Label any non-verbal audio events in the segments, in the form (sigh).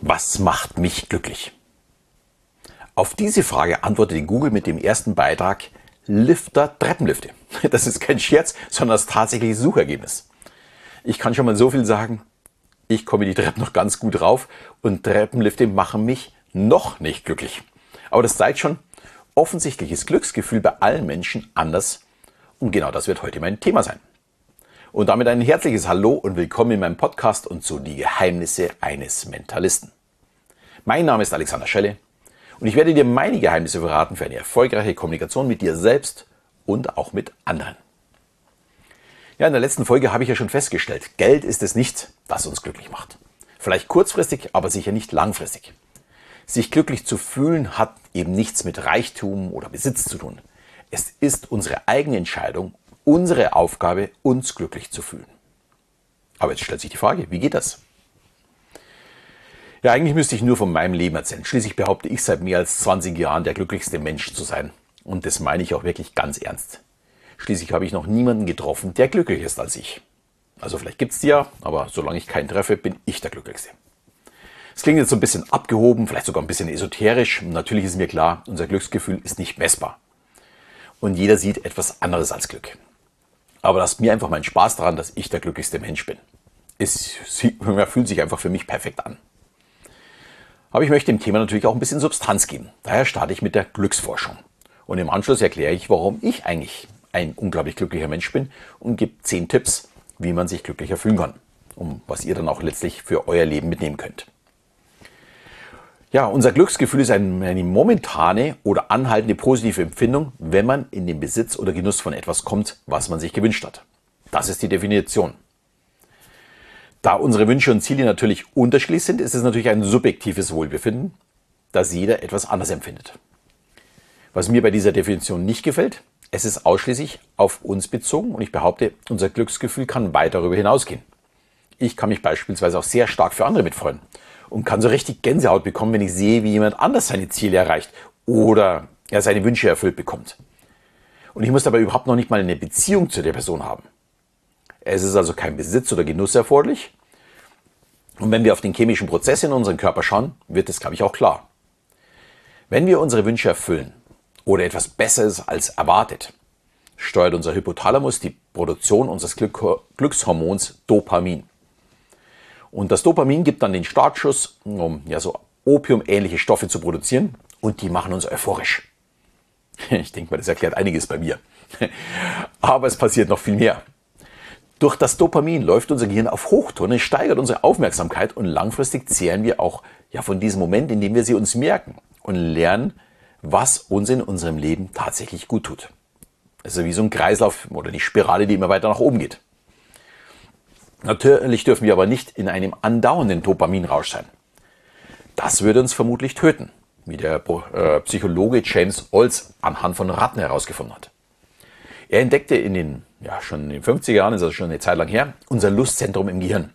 Was macht mich glücklich? Auf diese Frage antwortete Google mit dem ersten Beitrag Lifter Treppenlifte. (laughs) Das ist kein Scherz, sondern das tatsächliche Suchergebnis. Ich kann schon mal so viel sagen, ich komme die Treppen noch ganz gut rauf und Treppenlifte machen mich noch nicht glücklich. Aber das zeigt schon, offensichtliches Glücksgefühl bei allen Menschen anders und genau das wird heute mein Thema sein. Und damit ein herzliches Hallo und willkommen in meinem Podcast und zu die Geheimnisse eines Mentalisten. Mein Name ist Alexander Schelle und ich werde dir meine Geheimnisse verraten für eine erfolgreiche Kommunikation mit dir selbst und auch mit anderen. Ja, in der letzten Folge habe ich ja schon festgestellt, Geld ist es nicht, das uns glücklich macht. Vielleicht kurzfristig, aber sicher nicht langfristig. Sich glücklich zu fühlen hat eben nichts mit Reichtum oder Besitz zu tun. Es ist unsere eigene Entscheidung unsere Aufgabe, uns glücklich zu fühlen. Aber jetzt stellt sich die Frage, wie geht das? Ja, eigentlich müsste ich nur von meinem Leben erzählen. Schließlich behaupte ich seit mehr als 20 Jahren der glücklichste Mensch zu sein. Und das meine ich auch wirklich ganz ernst. Schließlich habe ich noch niemanden getroffen, der glücklicher ist als ich. Also vielleicht gibt es die ja, aber solange ich keinen treffe, bin ich der Glücklichste. Es klingt jetzt so ein bisschen abgehoben, vielleicht sogar ein bisschen esoterisch. Natürlich ist mir klar, unser Glücksgefühl ist nicht messbar. Und jeder sieht etwas anderes als Glück. Aber lasst mir einfach meinen Spaß daran, dass ich der glücklichste Mensch bin. Es fühlt sich einfach für mich perfekt an. Aber ich möchte dem Thema natürlich auch ein bisschen Substanz geben. Daher starte ich mit der Glücksforschung. Und im Anschluss erkläre ich, warum ich eigentlich ein unglaublich glücklicher Mensch bin und gebe zehn Tipps, wie man sich glücklicher fühlen kann. Um was ihr dann auch letztlich für euer Leben mitnehmen könnt. Ja, unser Glücksgefühl ist eine momentane oder anhaltende positive Empfindung, wenn man in den Besitz oder Genuss von etwas kommt, was man sich gewünscht hat. Das ist die Definition. Da unsere Wünsche und Ziele natürlich unterschiedlich sind, ist es natürlich ein subjektives Wohlbefinden, das jeder etwas anders empfindet. Was mir bei dieser Definition nicht gefällt, es ist ausschließlich auf uns bezogen und ich behaupte, unser Glücksgefühl kann weit darüber hinausgehen. Ich kann mich beispielsweise auch sehr stark für andere mitfreuen und kann so richtig Gänsehaut bekommen, wenn ich sehe, wie jemand anders seine Ziele erreicht oder er seine Wünsche erfüllt bekommt. Und ich muss dabei überhaupt noch nicht mal eine Beziehung zu der Person haben. Es ist also kein Besitz oder Genuss erforderlich. Und wenn wir auf den chemischen Prozess in unserem Körper schauen, wird es, glaube ich, auch klar. Wenn wir unsere Wünsche erfüllen oder etwas Besseres als erwartet, steuert unser Hypothalamus die Produktion unseres Glückshormons Dopamin. Und das Dopamin gibt dann den Startschuss, um ja so opiumähnliche Stoffe zu produzieren und die machen uns euphorisch. (laughs) Ich denke mal, das erklärt einiges bei mir. (laughs) Aber es passiert noch viel mehr. Durch das Dopamin läuft unser Gehirn auf Hochtouren, es steigert unsere Aufmerksamkeit und langfristig zehren wir auch ja von diesem Moment, in dem wir sie uns merken und lernen, was uns in unserem Leben tatsächlich gut tut. Also wie so ein Kreislauf oder die Spirale, die immer weiter nach oben geht. Natürlich dürfen wir aber nicht in einem andauernden Dopaminrausch sein. Das würde uns vermutlich töten, wie der äh, Psychologe James Olds anhand von Ratten herausgefunden hat. Er entdeckte in den, ja, schon in den 50er Jahren, ist das schon eine Zeit lang her, unser Lustzentrum im Gehirn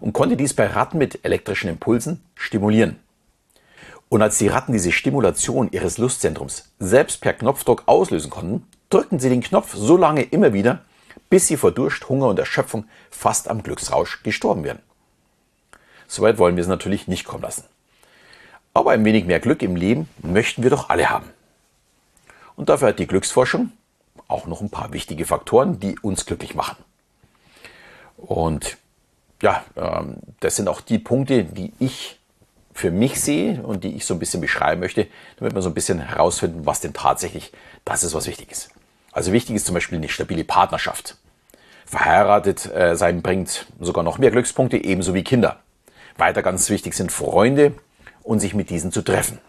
und konnte dies bei Ratten mit elektrischen Impulsen stimulieren. Und als die Ratten diese Stimulation ihres Lustzentrums selbst per Knopfdruck auslösen konnten, drückten sie den Knopf so lange immer wieder, bis sie vor Durst, Hunger und Erschöpfung fast am Glücksrausch gestorben werden. Soweit wollen wir es natürlich nicht kommen lassen. Aber ein wenig mehr Glück im Leben möchten wir doch alle haben. Und dafür hat die Glücksforschung auch noch ein paar wichtige Faktoren, die uns glücklich machen. Und ja, ähm, das sind auch die Punkte, die ich für mich sehe und die ich so ein bisschen beschreiben möchte, damit wir so ein bisschen herausfinden, was denn tatsächlich das ist, was wichtig ist. Also wichtig ist zum Beispiel eine stabile Partnerschaft. Verheiratet äh, sein bringt sogar noch mehr Glückspunkte, ebenso wie Kinder. Weiter ganz wichtig sind Freunde und sich mit diesen zu treffen.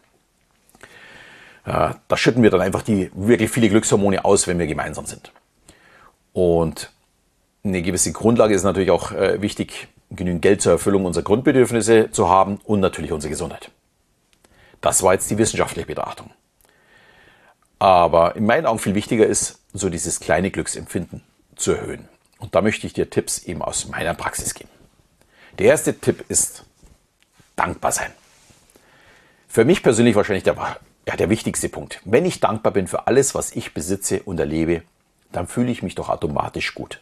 Äh, da schütten wir dann einfach die wirklich viele Glückshormone aus, wenn wir gemeinsam sind. Und eine gewisse Grundlage ist natürlich auch äh, wichtig, genügend Geld zur Erfüllung unserer Grundbedürfnisse zu haben und natürlich unsere Gesundheit. Das war jetzt die wissenschaftliche Betrachtung. Aber in meinen Augen viel wichtiger ist, so dieses kleine Glücksempfinden zu erhöhen. Und da möchte ich dir Tipps eben aus meiner Praxis geben. Der erste Tipp ist dankbar sein. Für mich persönlich wahrscheinlich der, ja, der wichtigste Punkt. Wenn ich dankbar bin für alles, was ich besitze und erlebe, dann fühle ich mich doch automatisch gut.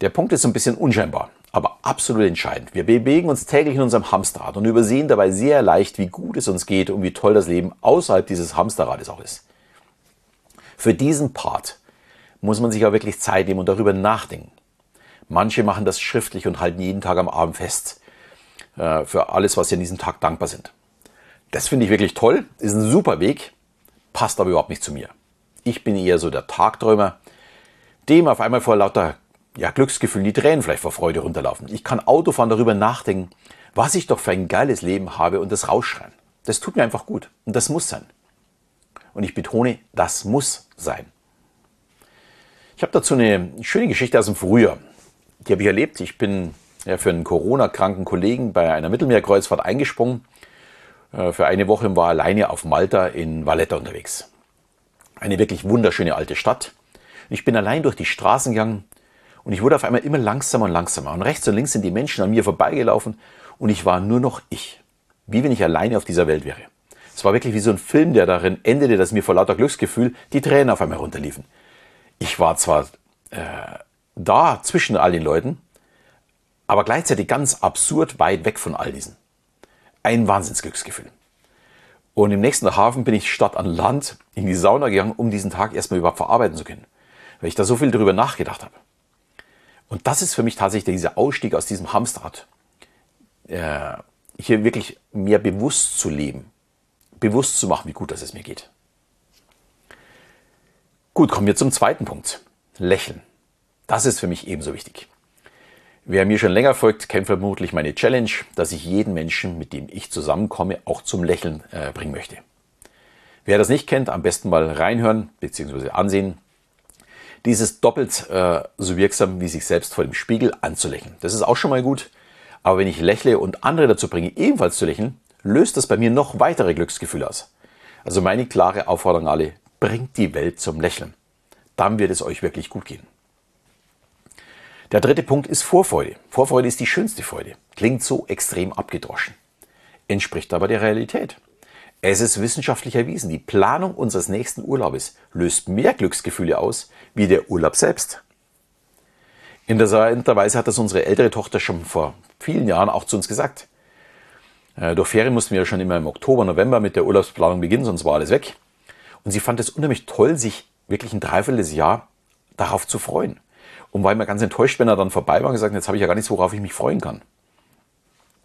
Der Punkt ist ein bisschen unscheinbar, aber absolut entscheidend. Wir bewegen uns täglich in unserem Hamsterrad und übersehen dabei sehr leicht, wie gut es uns geht und wie toll das Leben außerhalb dieses Hamsterrades auch ist. Für diesen Part muss man sich auch wirklich Zeit nehmen und darüber nachdenken. Manche machen das schriftlich und halten jeden Tag am Abend fest äh, für alles, was sie an diesem Tag dankbar sind. Das finde ich wirklich toll, ist ein super Weg, passt aber überhaupt nicht zu mir. Ich bin eher so der Tagträumer, dem auf einmal vor lauter ja, Glücksgefühl die Tränen vielleicht vor Freude runterlaufen. Ich kann Autofahren darüber nachdenken, was ich doch für ein geiles Leben habe und das rausschreien. Das tut mir einfach gut und das muss sein. Und ich betone, das muss sein. Ich habe dazu eine schöne Geschichte aus dem Frühjahr. Die habe ich erlebt. Ich bin ja, für einen Corona-kranken Kollegen bei einer Mittelmeerkreuzfahrt eingesprungen. Äh, für eine Woche war alleine auf Malta in Valletta unterwegs. Eine wirklich wunderschöne alte Stadt. Ich bin allein durch die Straßen gegangen und ich wurde auf einmal immer langsamer und langsamer. Und rechts und links sind die Menschen an mir vorbeigelaufen und ich war nur noch ich. Wie wenn ich alleine auf dieser Welt wäre. Es war wirklich wie so ein Film, der darin endete, dass mir vor lauter Glücksgefühl die Tränen auf einmal runterliefen. Ich war zwar äh, da zwischen all den Leuten, aber gleichzeitig ganz absurd weit weg von all diesen. Ein Wahnsinnsglücksgefühl. Und im nächsten Hafen bin ich statt an Land in die Sauna gegangen, um diesen Tag erstmal überhaupt verarbeiten zu können, weil ich da so viel darüber nachgedacht habe. Und das ist für mich tatsächlich dieser Ausstieg aus diesem Hamsterrad. Äh, hier wirklich mehr bewusst zu leben, bewusst zu machen, wie gut das es mir geht. Gut, kommen wir zum zweiten Punkt. Lächeln. Das ist für mich ebenso wichtig. Wer mir schon länger folgt, kennt vermutlich meine Challenge, dass ich jeden Menschen, mit dem ich zusammenkomme, auch zum Lächeln äh, bringen möchte. Wer das nicht kennt, am besten mal reinhören bzw. ansehen. Dies ist doppelt äh, so wirksam, wie sich selbst vor dem Spiegel anzulächeln. Das ist auch schon mal gut. Aber wenn ich lächle und andere dazu bringe, ebenfalls zu lächeln, löst das bei mir noch weitere Glücksgefühle aus. Also meine klare Aufforderung alle, bringt die Welt zum Lächeln. Dann wird es euch wirklich gut gehen. Der dritte Punkt ist Vorfreude. Vorfreude ist die schönste Freude. Klingt so extrem abgedroschen. Entspricht aber der Realität. Es ist wissenschaftlich erwiesen, die Planung unseres nächsten Urlaubes löst mehr Glücksgefühle aus wie der Urlaub selbst. Interessanterweise hat das unsere ältere Tochter schon vor vielen Jahren auch zu uns gesagt. Äh, durch Ferien mussten wir ja schon immer im Oktober, November mit der Urlaubsplanung beginnen, sonst war alles weg. Und sie fand es unheimlich toll, sich wirklich ein Dreivierteljahr darauf zu freuen. Und war immer ganz enttäuscht, wenn er dann vorbei war und gesagt, jetzt habe ich ja gar nichts, worauf ich mich freuen kann.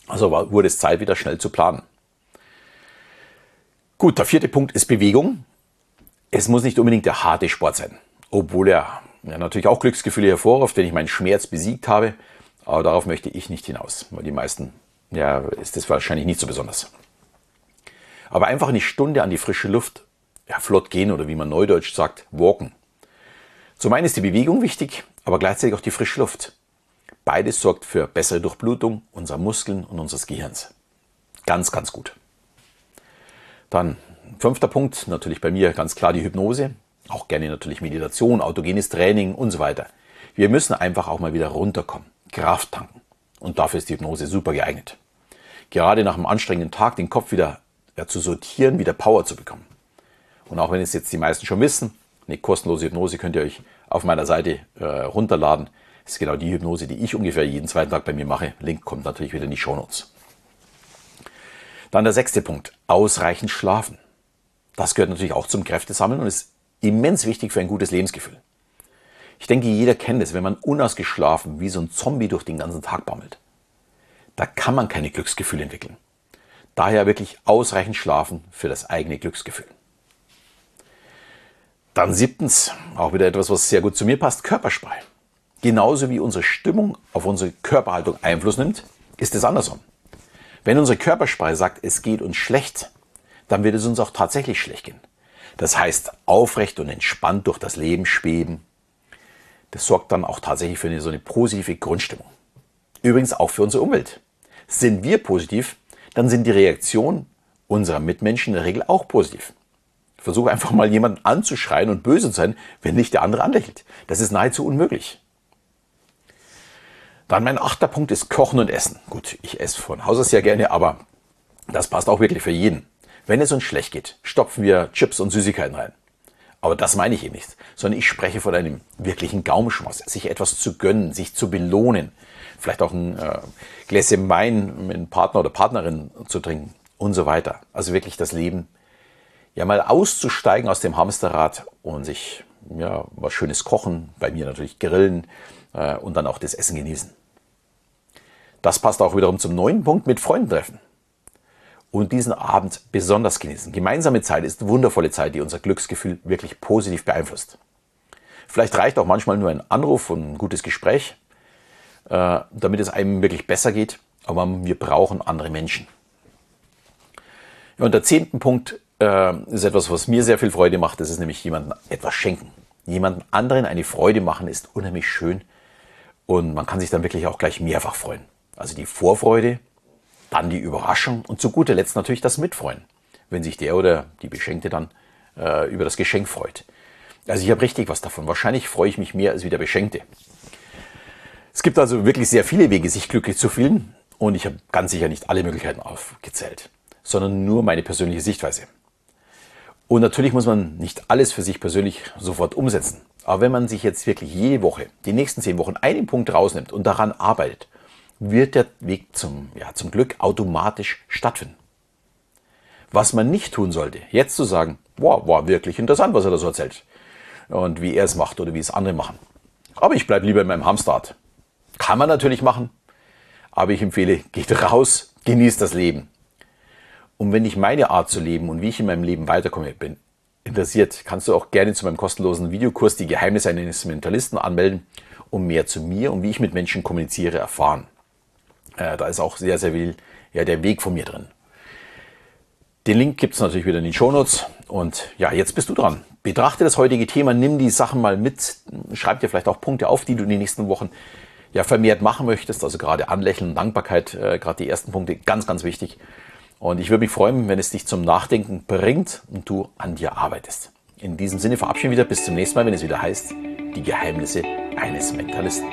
Also war, wurde es Zeit, wieder schnell zu planen. Gut, der vierte Punkt ist Bewegung. Es muss nicht unbedingt der harte Sport sein, obwohl er ja, natürlich auch Glücksgefühle hervorruft, wenn ich meinen Schmerz besiegt habe. Aber darauf möchte ich nicht hinaus, weil die meisten, ja, ist das wahrscheinlich nicht so besonders. Aber einfach eine Stunde an die frische Luft, ja, flott gehen oder wie man neudeutsch sagt, walken. Zum einen ist die Bewegung wichtig, aber gleichzeitig auch die frische Luft. Beides sorgt für bessere Durchblutung unserer Muskeln und unseres Gehirns. Ganz, ganz gut. Dann fünfter Punkt, natürlich bei mir ganz klar die Hypnose. Auch gerne natürlich Meditation, autogenes Training und so weiter. Wir müssen einfach auch mal wieder runterkommen, Kraft tanken. Und dafür ist die Hypnose super geeignet. Gerade nach einem anstrengenden Tag den Kopf wieder ja, zu sortieren, wieder Power zu bekommen. Und auch wenn es jetzt die meisten schon wissen, eine kostenlose Hypnose könnt ihr euch auf meiner Seite äh, runterladen. Das ist genau die Hypnose, die ich ungefähr jeden zweiten Tag bei mir mache. Link kommt natürlich wieder in die Shownotes. Dann der sechste Punkt, ausreichend schlafen. Das gehört natürlich auch zum Kräftesammeln und ist immens wichtig für ein gutes Lebensgefühl. Ich denke, jeder kennt es, wenn man unausgeschlafen wie so ein Zombie durch den ganzen Tag baumelt. Da kann man keine Glücksgefühle entwickeln. Daher wirklich ausreichend schlafen für das eigene Glücksgefühl. Dann siebtens, auch wieder etwas, was sehr gut zu mir passt, Körperspray. Genauso wie unsere Stimmung auf unsere Körperhaltung Einfluss nimmt, ist es andersrum. Wenn unsere Körperspray sagt, es geht uns schlecht, dann wird es uns auch tatsächlich schlecht gehen. Das heißt, aufrecht und entspannt durch das Leben schweben, das sorgt dann auch tatsächlich für eine, so eine positive Grundstimmung. Übrigens auch für unsere Umwelt. Sind wir positiv, dann sind die Reaktionen unserer Mitmenschen in der Regel auch positiv. Versuche einfach mal jemanden anzuschreien und böse zu sein, wenn nicht der andere anlächelt. Das ist nahezu unmöglich. Dann mein achter Punkt ist Kochen und Essen. Gut, ich esse von Haus aus sehr gerne, aber das passt auch wirklich für jeden. Wenn es uns schlecht geht, stopfen wir Chips und Süßigkeiten rein. Aber das meine ich eben nicht, sondern ich spreche von einem wirklichen Gaumenschmaus, sich etwas zu gönnen, sich zu belohnen, vielleicht auch ein äh, Gläschen Wein mit einem Partner oder Partnerin zu trinken und so weiter. Also wirklich das Leben ja mal auszusteigen aus dem Hamsterrad und sich ja was Schönes kochen, bei mir natürlich grillen äh, und dann auch das Essen genießen. Das passt auch wiederum zum neuen Punkt mit Freunden treffen. Und diesen Abend besonders genießen. Gemeinsame Zeit ist wundervolle Zeit, die unser Glücksgefühl wirklich positiv beeinflusst. Vielleicht reicht auch manchmal nur ein Anruf und ein gutes Gespräch, äh, damit es einem wirklich besser geht. Aber wir brauchen andere Menschen. Ja, und der zehnte Punkt äh, ist etwas, was mir sehr viel Freude macht. Das ist nämlich jemandem etwas schenken. Jemandem anderen eine Freude machen ist unheimlich schön. Und man kann sich dann wirklich auch gleich mehrfach freuen. Also die Vorfreude, dann die Überraschung und zu guter Letzt natürlich das Mitfreuen, wenn sich der oder die Beschenkte dann äh, über das Geschenk freut. Also ich habe richtig was davon. Wahrscheinlich freue ich mich mehr als wie der Beschenkte. Es gibt also wirklich sehr viele Wege, sich glücklich zu fühlen. Und ich habe ganz sicher nicht alle Möglichkeiten aufgezählt, sondern nur meine persönliche Sichtweise. Und natürlich muss man nicht alles für sich persönlich sofort umsetzen. Aber wenn man sich jetzt wirklich jede Woche, die nächsten zehn Wochen einen Punkt rausnimmt und daran arbeitet, wird der Weg zum, ja, zum Glück automatisch stattfinden. Was man nicht tun sollte, jetzt zu sagen, wow, war wirklich interessant, was er da so erzählt und wie er es macht oder wie es andere machen. Aber ich bleibe lieber in meinem Hamstart. Kann man natürlich machen, aber ich empfehle, geht raus, genießt das Leben. Und wenn dich meine Art zu leben und wie ich in meinem Leben weiterkomme bin interessiert, kannst du auch gerne zu meinem kostenlosen Videokurs Die Geheimnisse eines Mentalisten anmelden, um mehr zu mir und wie ich mit Menschen kommuniziere erfahren. Äh, da ist auch sehr, sehr viel ja, der Weg von mir drin. Den Link gibt es natürlich wieder in den Shownotes. Und ja, jetzt bist du dran. Betrachte das heutige Thema, nimm die Sachen mal mit, schreib dir vielleicht auch Punkte auf, die du in den nächsten Wochen ja vermehrt machen möchtest. Also gerade Anlächeln Dankbarkeit, äh, gerade die ersten Punkte, ganz, ganz wichtig. Und ich würde mich freuen, wenn es dich zum Nachdenken bringt und du an dir arbeitest. In diesem Sinne verabschieden wir wieder bis zum nächsten Mal, wenn es wieder heißt, die Geheimnisse eines Mentalisten.